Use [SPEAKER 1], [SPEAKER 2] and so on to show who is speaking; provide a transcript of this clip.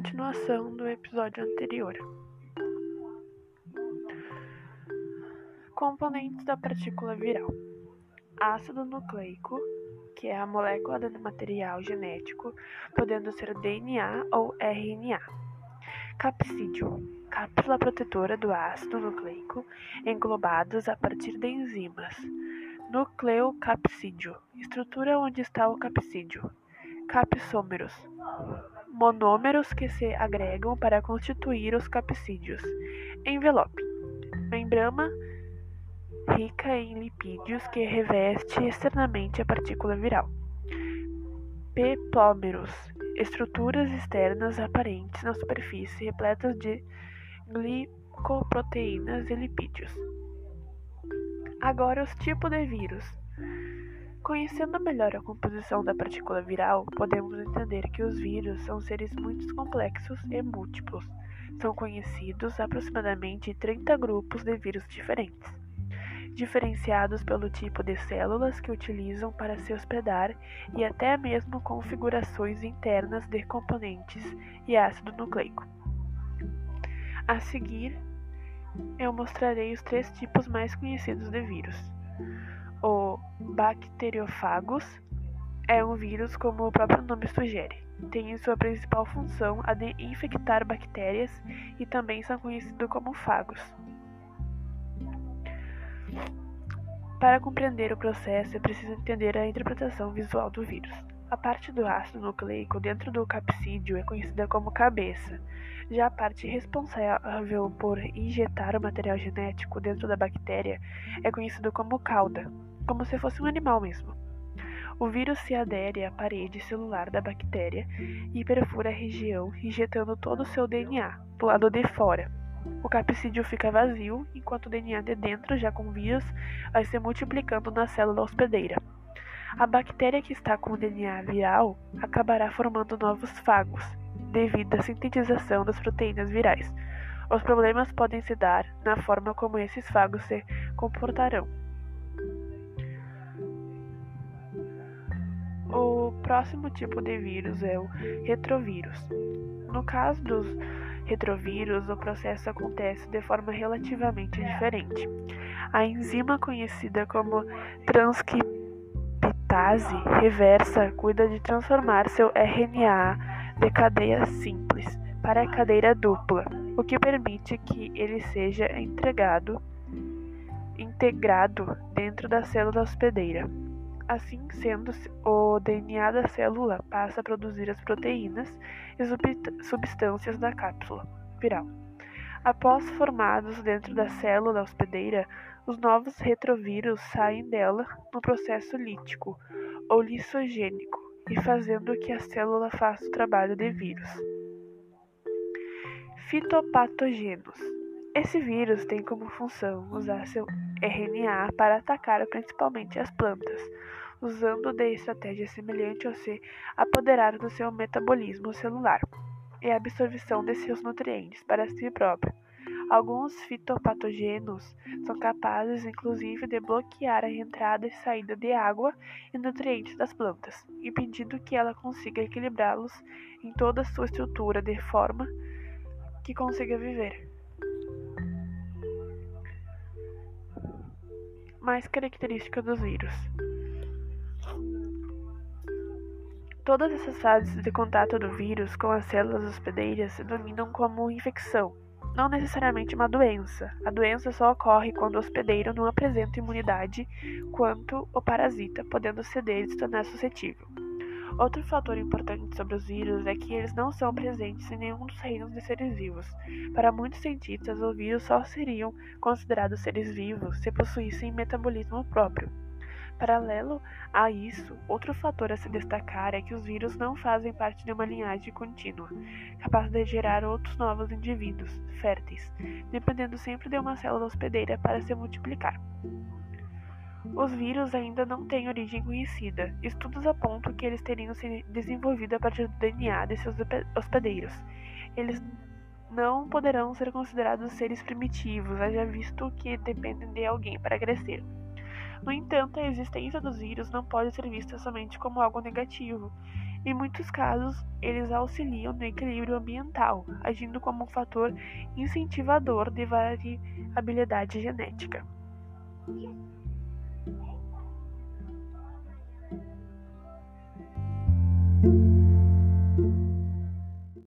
[SPEAKER 1] continuação do episódio anterior. Componentes da partícula viral: ácido nucleico, que é a molécula do material genético, podendo ser DNA ou RNA. Capsídio, cápsula protetora do ácido nucleico, englobados a partir de enzimas. Nucleocapsídeo, estrutura onde está o capsídeo. Capsômeros, monômeros que se agregam para constituir os capsídeos. Envelope, membrana rica em lipídios que reveste externamente a partícula viral. Peplômeros, estruturas externas aparentes na superfície repletas de glicoproteínas e lipídios. Agora, os tipos de vírus. Conhecendo melhor a composição da partícula viral, podemos entender que os vírus são seres muito complexos e múltiplos. São conhecidos aproximadamente 30 grupos de vírus diferentes, diferenciados pelo tipo de células que utilizam para se hospedar e até mesmo configurações internas de componentes e ácido nucleico. A seguir, eu mostrarei os três tipos mais conhecidos de vírus. O bacteriófagos é um vírus como o próprio nome sugere. Tem em sua principal função a de infectar bactérias e também são conhecidos como fagos. Para compreender o processo, é preciso entender a interpretação visual do vírus. A parte do ácido nucleico dentro do capsídeo é conhecida como cabeça. Já a parte responsável por injetar o material genético dentro da bactéria é conhecida como cauda, como se fosse um animal mesmo. O vírus se adere à parede celular da bactéria e perfura a região, injetando todo o seu DNA do lado de fora. O capsídeo fica vazio, enquanto o DNA de dentro, já com vírus, vai se multiplicando na célula hospedeira. A bactéria que está com o DNA viral acabará formando novos fagos, devido à sintetização das proteínas virais. Os problemas podem se dar na forma como esses fagos se comportarão. O próximo tipo de vírus é o retrovírus. No caso dos retrovírus, o processo acontece de forma relativamente diferente. A enzima conhecida como transcriptase reversa cuida de transformar seu RNA de cadeia simples para cadeia dupla, o que permite que ele seja entregado, integrado dentro da célula hospedeira. Assim sendo, o DNA da célula passa a produzir as proteínas e substâncias da cápsula viral. Após formados dentro da célula hospedeira, os novos retrovírus saem dela no processo lítico ou lisogênico e fazendo que a célula faça o trabalho de vírus. Fitopatogenos. Esse vírus tem como função usar seu RNA para atacar principalmente as plantas, usando de estratégia semelhante ao se apoderar do seu metabolismo celular e a absorção de seus nutrientes para si próprio. Alguns fitopatogenos são capazes, inclusive, de bloquear a entrada e saída de água e nutrientes das plantas, impedindo que ela consiga equilibrá-los em toda a sua estrutura de forma que consiga viver. Mais características dos vírus. Todas essas fases de contato do vírus com as células hospedeiras se denominam como infecção, não necessariamente uma doença. A doença só ocorre quando o hospedeiro não apresenta imunidade quanto o parasita, podendo ceder e se tornar suscetível. Outro fator importante sobre os vírus é que eles não são presentes em nenhum dos reinos de seres vivos. Para muitos cientistas, os vírus só seriam considerados seres vivos se possuíssem metabolismo próprio. Paralelo a isso, outro fator a se destacar é que os vírus não fazem parte de uma linhagem contínua, capaz de gerar outros novos indivíduos, férteis, dependendo sempre de uma célula hospedeira para se multiplicar. Os vírus ainda não têm origem conhecida. Estudos apontam que eles teriam se desenvolvido a partir do DNA de seus hospedeiros. Eles não poderão ser considerados seres primitivos, haja visto que dependem de alguém para crescer. No entanto, a existência dos vírus não pode ser vista somente como algo negativo. Em muitos casos, eles auxiliam no equilíbrio ambiental, agindo como um fator incentivador de variabilidade genética. Thank you